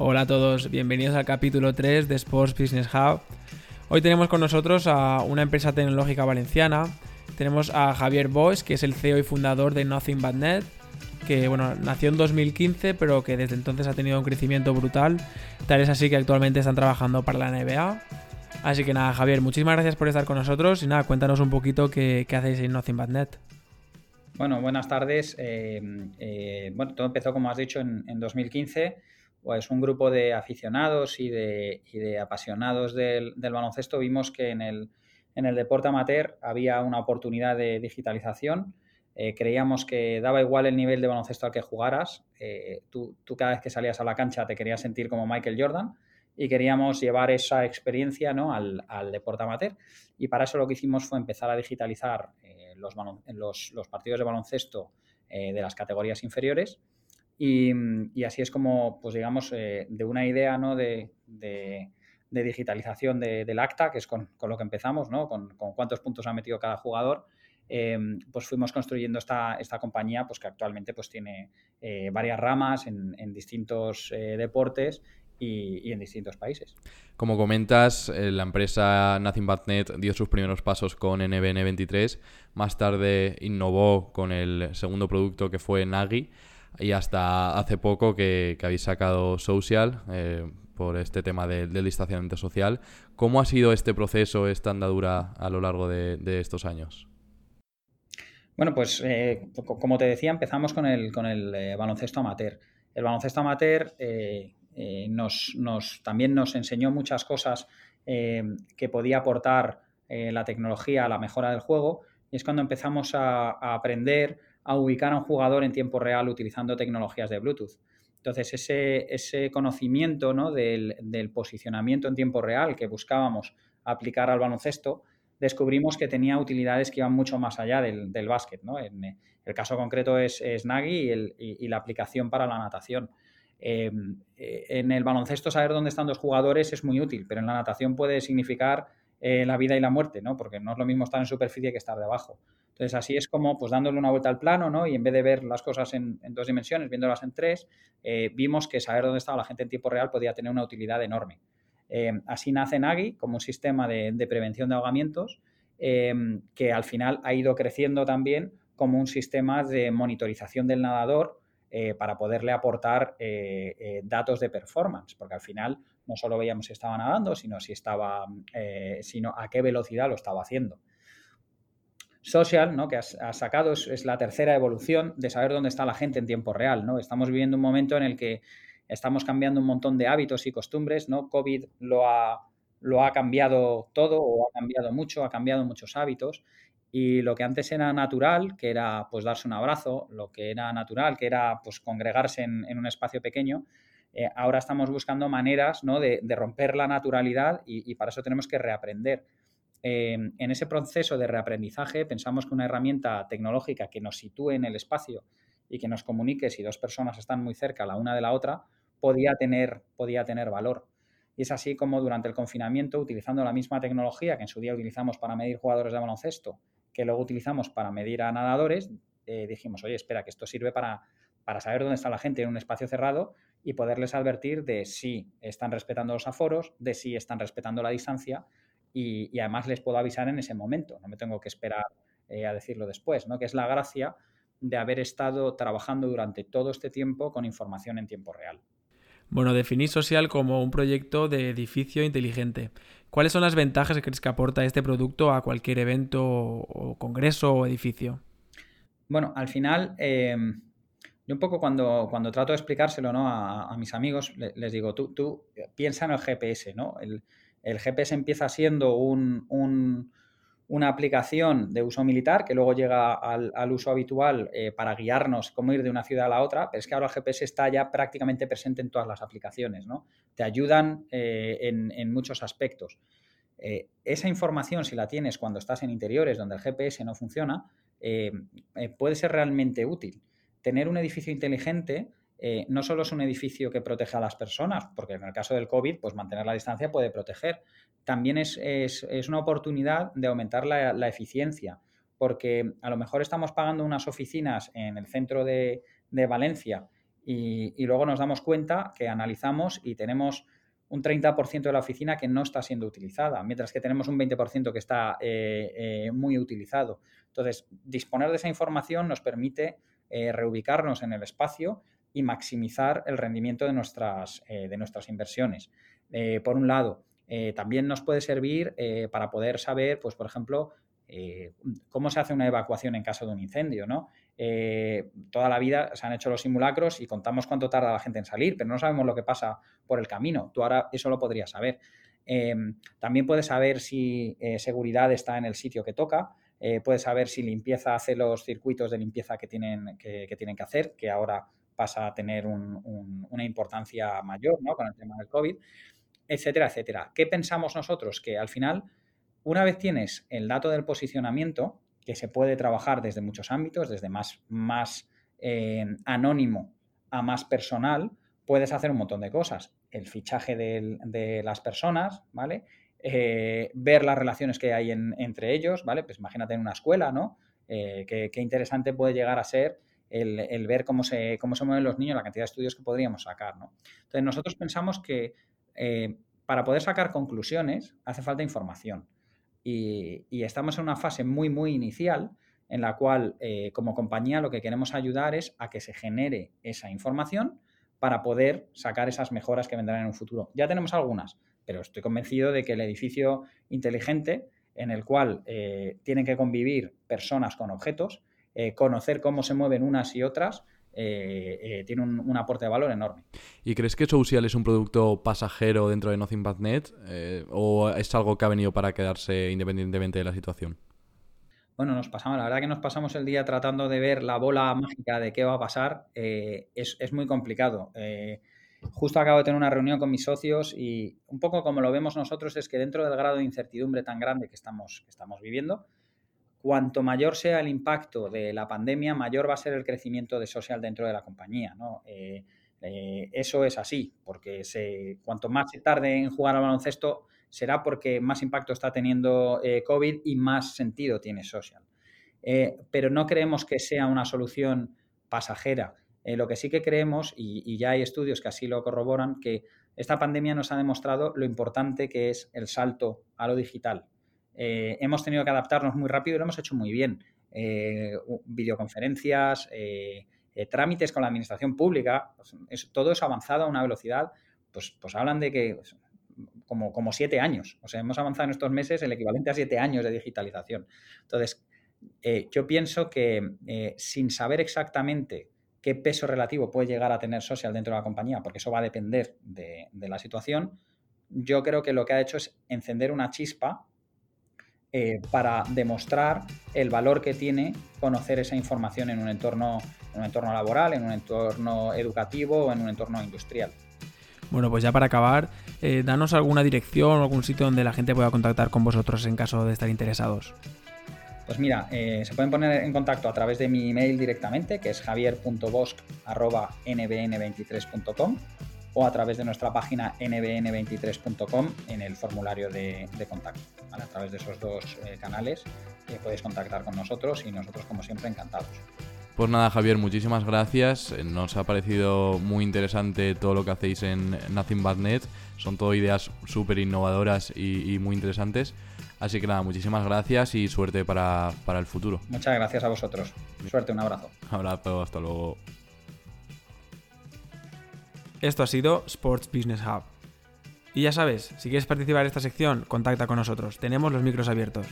Hola a todos, bienvenidos al capítulo 3 de Sports Business Hub. Hoy tenemos con nosotros a una empresa tecnológica valenciana. Tenemos a Javier Bosch, que es el CEO y fundador de Nothing But Net, que bueno, nació en 2015, pero que desde entonces ha tenido un crecimiento brutal. Tal es así que actualmente están trabajando para la NBA. Así que nada, Javier, muchísimas gracias por estar con nosotros y nada, cuéntanos un poquito qué, hacéis en Nothing But Net. Bueno, buenas tardes. Eh, eh, bueno, todo empezó, como has dicho, en, 2015. Pues un grupo de aficionados y de, apasionados del, baloncesto vimos que en el, deporte amateur había una oportunidad de digitalización. Eh, creíamos que daba igual el nivel de baloncesto al que jugaras. tú, cada vez que salías a la cancha te querías sentir como Michael Jordan y queríamos llevar esa experiencia ¿no? al, al, deporte amateur. Y para eso lo que hicimos fue empezar a digitalizar los, los, partidos de baloncesto eh, de las categorías inferiores. Y, así es como, pues digamos, eh, de una idea ¿no? de, de, digitalización del acta, que es con, lo que empezamos, ¿no? con, cuántos puntos ha metido cada jugador, eh, pues fuimos construyendo esta, compañía pues que actualmente pues tiene varias ramas en, distintos deportes y, en distintos países. Como comentas, eh, la empresa Nothing But Net dio sus primeros pasos con NBN23, más tarde innovó con el segundo producto que fue Nagi y hasta hace poco que, habéis sacado Social eh, por este tema del de distanciamiento social. ¿Cómo ha sido este proceso, esta andadura a lo largo de, estos años? Bueno, pues eh, como te decía, empezamos con el, con el baloncesto amateur. El baloncesto amateur eh, nos, también nos enseñó muchas cosas eh, que podía aportar eh, la tecnología a la mejora del juego y es cuando empezamos a, aprender a ubicar a un jugador en tiempo real utilizando tecnologías de Bluetooth. Entonces, ese, ese conocimiento del, posicionamiento en tiempo real que buscábamos aplicar al baloncesto, descubrimos que tenía utilidades que iban mucho más allá del, del básquet. En el caso concreto es, es y, la aplicación para la natación. Em, eh, en el baloncesto saber dónde están dos jugadores es muy útil, pero en la natación puede significar eh, la vida y la muerte, ¿no? Porque no es lo mismo estar en superficie que estar debajo. Entonces, así es como, pues dándole una vuelta al plano, ¿no? Y en vez de ver las cosas en, dos dimensiones, viéndolas en tres, eh, vimos que saber dónde estaba la gente en tiempo real podía tener una utilidad enorme. Em, así nace Nagi como un sistema de, prevención de ahogamientos que al final ha ido creciendo también como un sistema de monitorización del nadador eh, para poderle aportar eh, eh, datos de performance, porque al final no solo veíamos si estaba nadando, sino si estaba, sino a qué velocidad lo estaba haciendo. Social, ¿no? que has, sacado, es, la tercera evolución de saber dónde está la gente en tiempo real. ¿no? Estamos viviendo un momento en el que estamos cambiando un montón de hábitos y costumbres. ¿no? COVID lo ha, lo ha cambiado todo o ha cambiado mucho, ha cambiado muchos hábitos. Y lo que antes era natural, que era pues darse un abrazo, lo que era natural, que era pues congregarse en, un espacio pequeño, eh, ahora estamos buscando maneras ¿no? de, romper la naturalidad y, para eso tenemos que reaprender. Em, en ese proceso de reaprendizaje pensamos que una herramienta tecnológica que nos sitúe en el espacio y que nos comunique si dos personas están muy cerca la una de la otra, podía tener, podía tener valor. Y es así como durante el confinamiento, utilizando la misma tecnología que en su día utilizamos para medir jugadores de baloncesto que luego utilizamos para medir a nadadores, eh, dijimos, oye, espera, que esto sirve para, para saber dónde está la gente en un espacio cerrado y poderles advertir de si están respetando los aforos, de si están respetando la distancia y, además les puedo avisar en ese momento, no me tengo que esperar eh, a decirlo después, ¿no? que es la gracia de haber estado trabajando durante todo este tiempo con información en tiempo real. Bueno, definir social como un proyecto de edificio inteligente. ¿Cuáles son las ventajas que crees que aporta este producto a cualquier evento o congreso o edificio? Bueno, al final, em, yo un poco cuando, cuando trato de explicárselo ¿no? a, mis amigos, les, digo, tú, tú piensa en el GPS, ¿no? El, el GPS empieza siendo un, una aplicación de uso militar que luego llega al, uso habitual eh, para guiarnos cómo ir de una ciudad a la otra, pero es que ahora el GPS está ya prácticamente presente en todas las aplicaciones, ¿no? Te ayudan eh, en, muchos aspectos. Eh, esa información, si la tienes cuando estás en interiores donde el GPS no funciona, puede ser realmente útil. Tener un edificio inteligente no solo es un edificio que protege a las personas, porque en el caso del COVID, pues mantener la distancia puede proteger, también es, una oportunidad de aumentar la, eficiencia, porque a lo mejor estamos pagando unas oficinas en el centro de, Valencia y, luego nos damos cuenta que analizamos y tenemos un 30% de la oficina que no está siendo utilizada, mientras que tenemos un 20% que está eh, eh, muy utilizado. Entonces, disponer de esa información nos permite eh, reubicarnos en el espacio y maximizar el rendimiento de nuestras, de nuestras inversiones. por un lado, también nos puede servir para poder saber, pues, por ejemplo, eh, cómo se hace una evacuación en caso de un incendio, ¿no? Eh, toda la vida se han hecho los simulacros y contamos cuánto tarda la gente en salir, pero no sabemos lo que pasa por el camino. Tú ahora eso lo podrías saber. Eh, también puedes saber si seguridad está en el sitio que toca, puedes saber si limpieza hace los circuitos de limpieza que tienen que, tienen que hacer, que ahora pasa a tener una importancia mayor ¿no? con el tema del COVID, etcétera, etcétera. ¿Qué pensamos nosotros? Que al final una vez tienes el dato del posicionamiento, que se puede trabajar desde muchos ámbitos, desde más, más eh, anónimo a más personal, puedes hacer un montón de cosas. El fichaje de, las personas, ¿vale? Eh, ver las relaciones que hay entre ellos, ¿vale? Pues imagínate en una escuela, ¿no? Eh, qué, interesante puede llegar a ser el, ver cómo se, cómo se mueven los niños, la cantidad de estudios que podríamos sacar, ¿no? Entonces, nosotros pensamos que para poder sacar conclusiones hace falta información y, estamos en una fase muy, muy inicial en la cual eh, como compañía lo que queremos ayudar es a que se genere esa información para poder sacar esas mejoras que vendrán en un futuro. Ya tenemos algunas, pero estoy convencido de que el edificio inteligente en el cual eh, tienen que convivir personas con objetos, eh, conocer cómo se mueven unas y otras, eh, eh, tiene un, aporte de valor enorme. ¿Y crees que Social es un producto pasajero dentro de Nothing But Net eh, o es algo que ha venido para quedarse independientemente de la situación? Bueno, nos pasamos, la verdad que nos pasamos el día tratando de ver la bola mágica de qué va a pasar. es, muy complicado. justo acabo de tener una reunión con mis socios y un poco como lo vemos nosotros es que dentro del grado de incertidumbre tan grande que estamos, que estamos viviendo, cuanto mayor sea el impacto de la pandemia, mayor va a ser el crecimiento de social dentro de la compañía. Eh, eh, eso es así, porque cuanto más se tarde en jugar al baloncesto, será porque más impacto está teniendo eh, COVID y más sentido tiene social. pero no creemos que sea una solución pasajera. lo que sí que creemos, y, y ya hay estudios que así lo corroboran, que esta pandemia nos ha demostrado lo importante que es el salto a lo digital. Eh, hemos tenido que adaptarnos muy rápido y lo hemos hecho muy bien. Eh, videoconferencias, eh, trámites con la administración pública, pues, todo eso avanzado a una velocidad, pues, pues hablan de que pues, como, como, siete años. O sea, hemos avanzado en estos meses el equivalente a siete años de digitalización. Entonces, yo pienso que sin saber exactamente qué peso relativo puede llegar a tener social dentro de la compañía, porque eso va a depender de la situación, yo creo que lo que ha hecho es encender una chispa eh, para demostrar el valor que tiene conocer esa información en un entorno, en un entorno laboral, en un entorno educativo o en un entorno industrial. Bueno, pues ya para acabar, eh, danos alguna dirección o algún sitio donde la gente pueda contactar con vosotros en caso de estar interesados. Pues mira, eh, se pueden poner en contacto a través de mi email directamente, que es javier.bosch.nbn23.com o a través de nuestra página nbn23.com en el formulario de, contacto. A través de esos dos eh, canales eh, podéis contactar con nosotros y nosotros, como siempre, encantados. Pues nada, Javier, muchísimas gracias. Nos ha parecido muy interesante todo lo que hacéis en Nothing But Net. Son todo ideas súper innovadoras y, muy interesantes. Así que nada, muchísimas gracias y suerte para, para el futuro. Muchas gracias a vosotros. Suerte, un abrazo. Un abrazo, hasta luego. Esto ha sido Sports Business Hub. Y ya sabes, si quieres participar en esta sección, contacta con nosotros. Tenemos los micros abiertos.